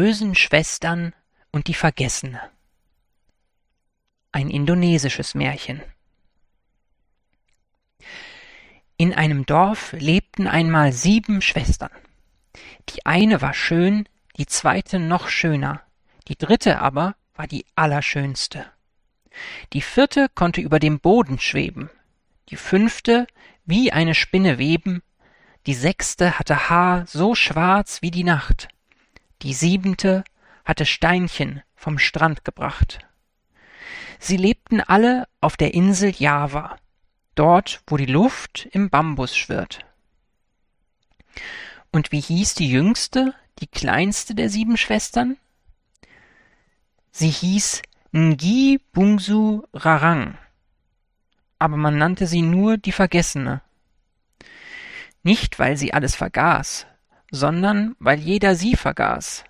Bösen Schwestern und die Vergessene Ein indonesisches Märchen In einem Dorf lebten einmal sieben Schwestern. Die eine war schön, die zweite noch schöner, die dritte aber war die allerschönste. Die vierte konnte über dem Boden schweben, die fünfte wie eine Spinne weben, die sechste hatte Haar so schwarz wie die Nacht, die siebente hatte Steinchen vom Strand gebracht. Sie lebten alle auf der Insel Java, dort, wo die Luft im Bambus schwirrt. Und wie hieß die jüngste, die kleinste der sieben Schwestern? Sie hieß Ngi Bungsu Rarang, aber man nannte sie nur die Vergessene. Nicht, weil sie alles vergaß, sondern weil jeder sie vergaß.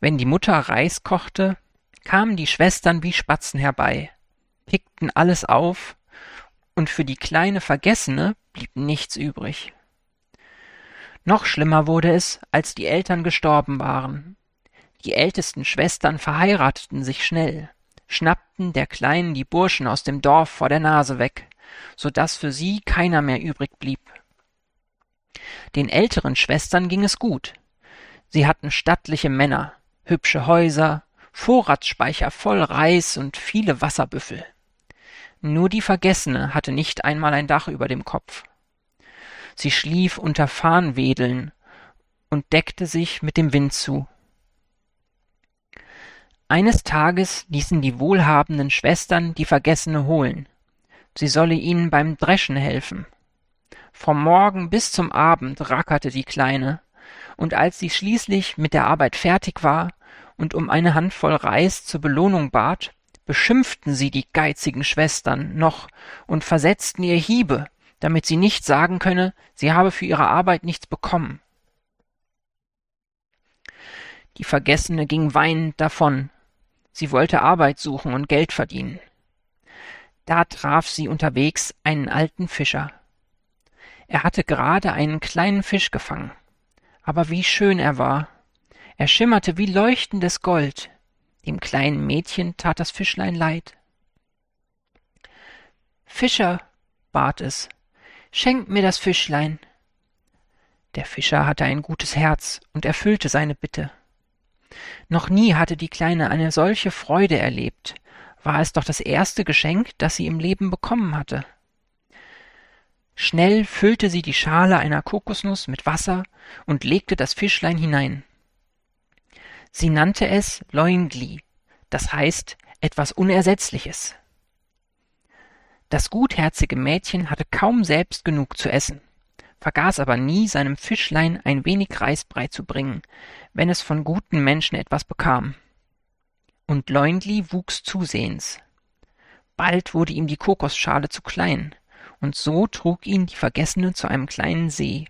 Wenn die Mutter Reis kochte, kamen die Schwestern wie Spatzen herbei, pickten alles auf, und für die kleine Vergessene blieb nichts übrig. Noch schlimmer wurde es, als die Eltern gestorben waren. Die ältesten Schwestern verheirateten sich schnell, schnappten der Kleinen die Burschen aus dem Dorf vor der Nase weg, so dass für sie keiner mehr übrig blieb. Den älteren Schwestern ging es gut. Sie hatten stattliche Männer, hübsche Häuser, Vorratsspeicher voll Reis und viele Wasserbüffel. Nur die Vergessene hatte nicht einmal ein Dach über dem Kopf. Sie schlief unter Farnwedeln und deckte sich mit dem Wind zu. Eines Tages ließen die wohlhabenden Schwestern die Vergessene holen. Sie solle ihnen beim Dreschen helfen. Vom Morgen bis zum Abend rackerte die Kleine, und als sie schließlich mit der Arbeit fertig war und um eine Handvoll Reis zur Belohnung bat, beschimpften sie die geizigen Schwestern noch und versetzten ihr Hiebe, damit sie nicht sagen könne, sie habe für ihre Arbeit nichts bekommen. Die Vergessene ging weinend davon. Sie wollte Arbeit suchen und Geld verdienen. Da traf sie unterwegs einen alten Fischer. Er hatte gerade einen kleinen Fisch gefangen. Aber wie schön er war. Er schimmerte wie leuchtendes Gold. Dem kleinen Mädchen tat das Fischlein leid. Fischer, bat es, schenk mir das Fischlein. Der Fischer hatte ein gutes Herz und erfüllte seine Bitte. Noch nie hatte die Kleine eine solche Freude erlebt, war es doch das erste Geschenk, das sie im Leben bekommen hatte. Schnell füllte sie die Schale einer Kokosnuss mit Wasser und legte das Fischlein hinein. Sie nannte es Loingli, das heißt etwas Unersetzliches. Das gutherzige Mädchen hatte kaum selbst genug zu essen, vergaß aber nie seinem Fischlein ein wenig Reisbrei zu bringen, wenn es von guten Menschen etwas bekam. Und Loingli wuchs zusehends. Bald wurde ihm die Kokosschale zu klein, und so trug ihn die Vergessene zu einem kleinen See.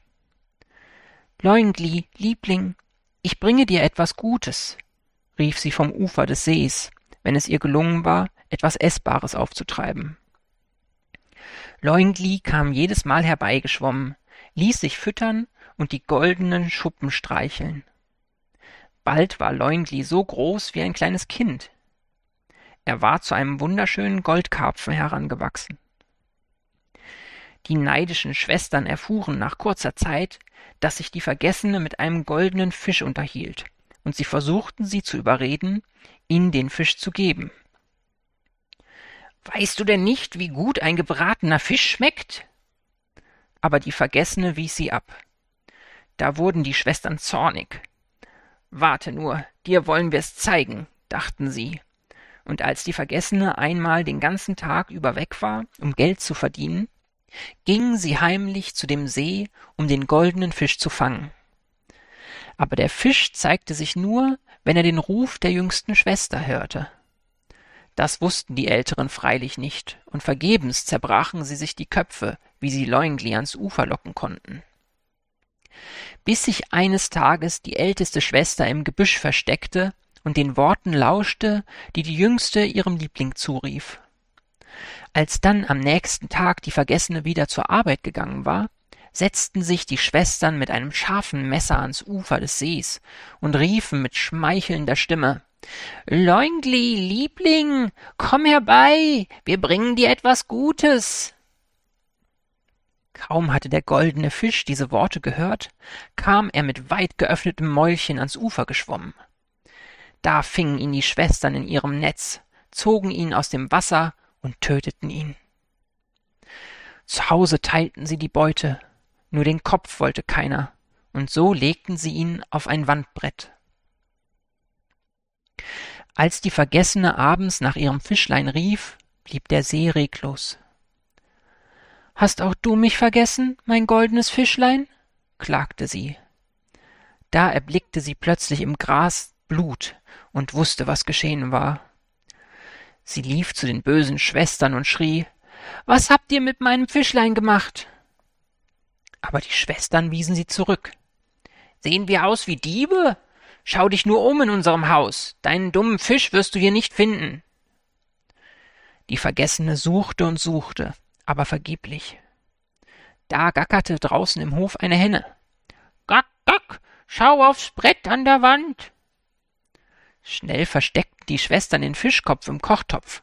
Leungli, Liebling, ich bringe dir etwas Gutes, rief sie vom Ufer des Sees, wenn es ihr gelungen war, etwas Essbares aufzutreiben. Leungli kam jedes Mal herbeigeschwommen, ließ sich füttern und die goldenen Schuppen streicheln. Bald war Leungli so groß wie ein kleines Kind. Er war zu einem wunderschönen Goldkarpfen herangewachsen. Die neidischen Schwestern erfuhren nach kurzer Zeit, dass sich die Vergessene mit einem goldenen Fisch unterhielt, und sie versuchten sie zu überreden, ihnen den Fisch zu geben. Weißt du denn nicht, wie gut ein gebratener Fisch schmeckt? Aber die Vergessene wies sie ab. Da wurden die Schwestern zornig. Warte nur, dir wollen wir's zeigen, dachten sie. Und als die Vergessene einmal den ganzen Tag über weg war, um Geld zu verdienen, gingen sie heimlich zu dem See, um den goldenen Fisch zu fangen. Aber der Fisch zeigte sich nur, wenn er den Ruf der jüngsten Schwester hörte. Das wussten die Älteren freilich nicht, und vergebens zerbrachen sie sich die Köpfe, wie sie Leungli ans Ufer locken konnten. Bis sich eines Tages die älteste Schwester im Gebüsch versteckte und den Worten lauschte, die die jüngste ihrem Liebling zurief. Als dann am nächsten Tag die Vergessene wieder zur Arbeit gegangen war, setzten sich die Schwestern mit einem scharfen Messer ans Ufer des Sees und riefen mit schmeichelnder Stimme Leungli, Liebling, komm herbei, wir bringen dir etwas Gutes. Kaum hatte der goldene Fisch diese Worte gehört, kam er mit weit geöffnetem Mäulchen ans Ufer geschwommen. Da fingen ihn die Schwestern in ihrem Netz, zogen ihn aus dem Wasser und töteten ihn. Zu Hause teilten sie die Beute, nur den Kopf wollte keiner, und so legten sie ihn auf ein Wandbrett. Als die Vergessene abends nach ihrem Fischlein rief, blieb der See reglos. Hast auch du mich vergessen, mein goldenes Fischlein? klagte sie. Da erblickte sie plötzlich im Gras Blut und wusste, was geschehen war. Sie lief zu den bösen Schwestern und schrie Was habt ihr mit meinem Fischlein gemacht? Aber die Schwestern wiesen sie zurück. Sehen wir aus wie Diebe? Schau dich nur um in unserem Haus. Deinen dummen Fisch wirst du hier nicht finden. Die Vergessene suchte und suchte, aber vergeblich. Da gackerte draußen im Hof eine Henne. Gack, gack, schau aufs Brett an der Wand. Schnell versteckten die Schwestern den Fischkopf im Kochtopf.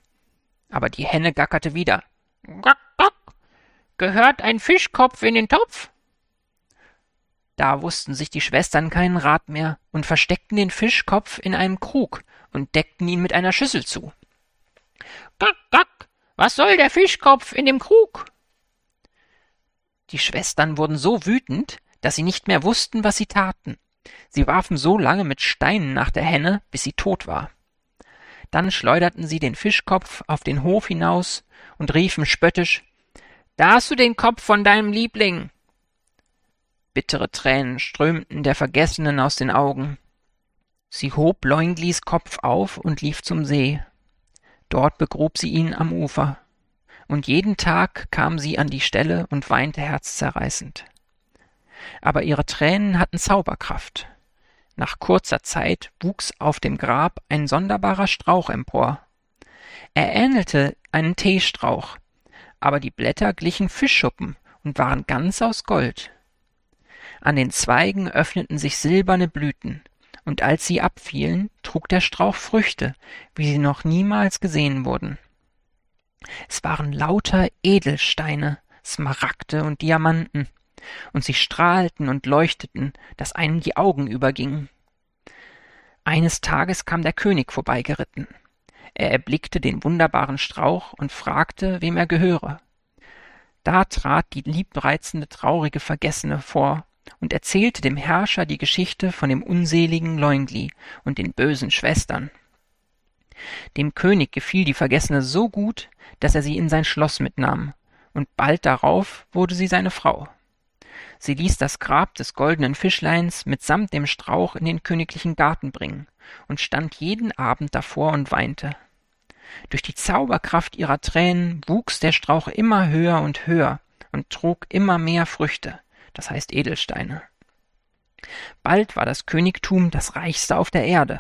Aber die Henne gackerte wieder. Gack, gack, gehört ein Fischkopf in den Topf? Da wussten sich die Schwestern keinen Rat mehr und versteckten den Fischkopf in einem Krug und deckten ihn mit einer Schüssel zu. Gack, gack, was soll der Fischkopf in dem Krug? Die Schwestern wurden so wütend, dass sie nicht mehr wussten, was sie taten. Sie warfen so lange mit Steinen nach der Henne, bis sie tot war. Dann schleuderten sie den Fischkopf auf den Hof hinaus und riefen spöttisch Da hast du den Kopf von deinem Liebling. Bittere Tränen strömten der Vergessenen aus den Augen. Sie hob Leunglis Kopf auf und lief zum See. Dort begrub sie ihn am Ufer. Und jeden Tag kam sie an die Stelle und weinte herzzerreißend. Aber ihre Tränen hatten Zauberkraft. Nach kurzer Zeit wuchs auf dem Grab ein sonderbarer Strauch empor. Er ähnelte einen Teestrauch, aber die Blätter glichen Fischschuppen und waren ganz aus Gold. An den Zweigen öffneten sich silberne Blüten, und als sie abfielen, trug der Strauch Früchte, wie sie noch niemals gesehen wurden. Es waren lauter Edelsteine, Smaragde und Diamanten, und sie strahlten und leuchteten, dass einem die Augen übergingen. Eines Tages kam der König vorbeigeritten. Er erblickte den wunderbaren Strauch und fragte, wem er gehöre. Da trat die liebreizende, traurige Vergessene vor und erzählte dem Herrscher die Geschichte von dem unseligen Leungli und den bösen Schwestern. Dem König gefiel die Vergessene so gut, dass er sie in sein Schloss mitnahm, und bald darauf wurde sie seine Frau. Sie ließ das Grab des goldenen Fischleins mitsamt dem Strauch in den königlichen Garten bringen und stand jeden Abend davor und weinte. Durch die Zauberkraft ihrer Tränen wuchs der Strauch immer höher und höher und trug immer mehr Früchte das heißt Edelsteine. Bald war das Königtum das reichste auf der Erde.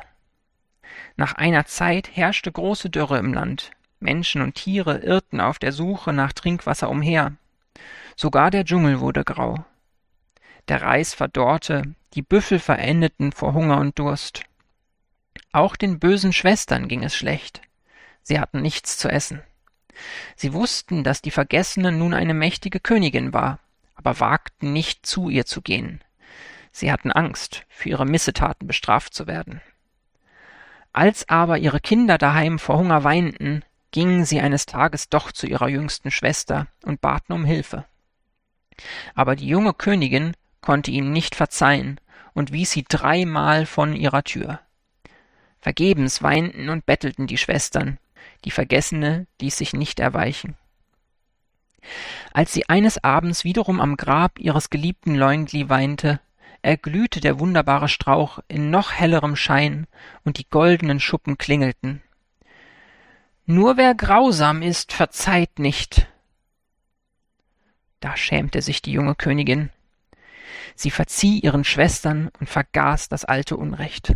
Nach einer Zeit herrschte große Dürre im Land. Menschen und Tiere irrten auf der Suche nach Trinkwasser umher. Sogar der Dschungel wurde grau. Der Reis verdorrte, die Büffel verendeten vor Hunger und Durst. Auch den bösen Schwestern ging es schlecht. Sie hatten nichts zu essen. Sie wussten, dass die Vergessene nun eine mächtige Königin war aber wagten nicht zu ihr zu gehen. Sie hatten Angst, für ihre Missetaten bestraft zu werden. Als aber ihre Kinder daheim vor Hunger weinten, gingen sie eines Tages doch zu ihrer jüngsten Schwester und baten um Hilfe. Aber die junge Königin konnte ihnen nicht verzeihen und wies sie dreimal von ihrer Tür. Vergebens weinten und bettelten die Schwestern, die Vergessene ließ sich nicht erweichen. Als sie eines Abends wiederum am Grab ihres geliebten Leungli weinte, erglühte der wunderbare Strauch in noch hellerem Schein, und die goldenen Schuppen klingelten. Nur wer grausam ist, verzeiht nicht. Da schämte sich die junge Königin. Sie verzieh ihren Schwestern und vergaß das alte Unrecht.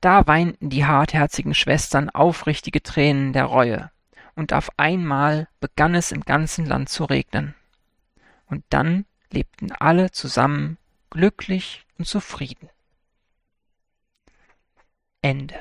Da weinten die hartherzigen Schwestern aufrichtige Tränen der Reue und auf einmal begann es im ganzen Land zu regnen. Und dann lebten alle zusammen glücklich und zufrieden. Ende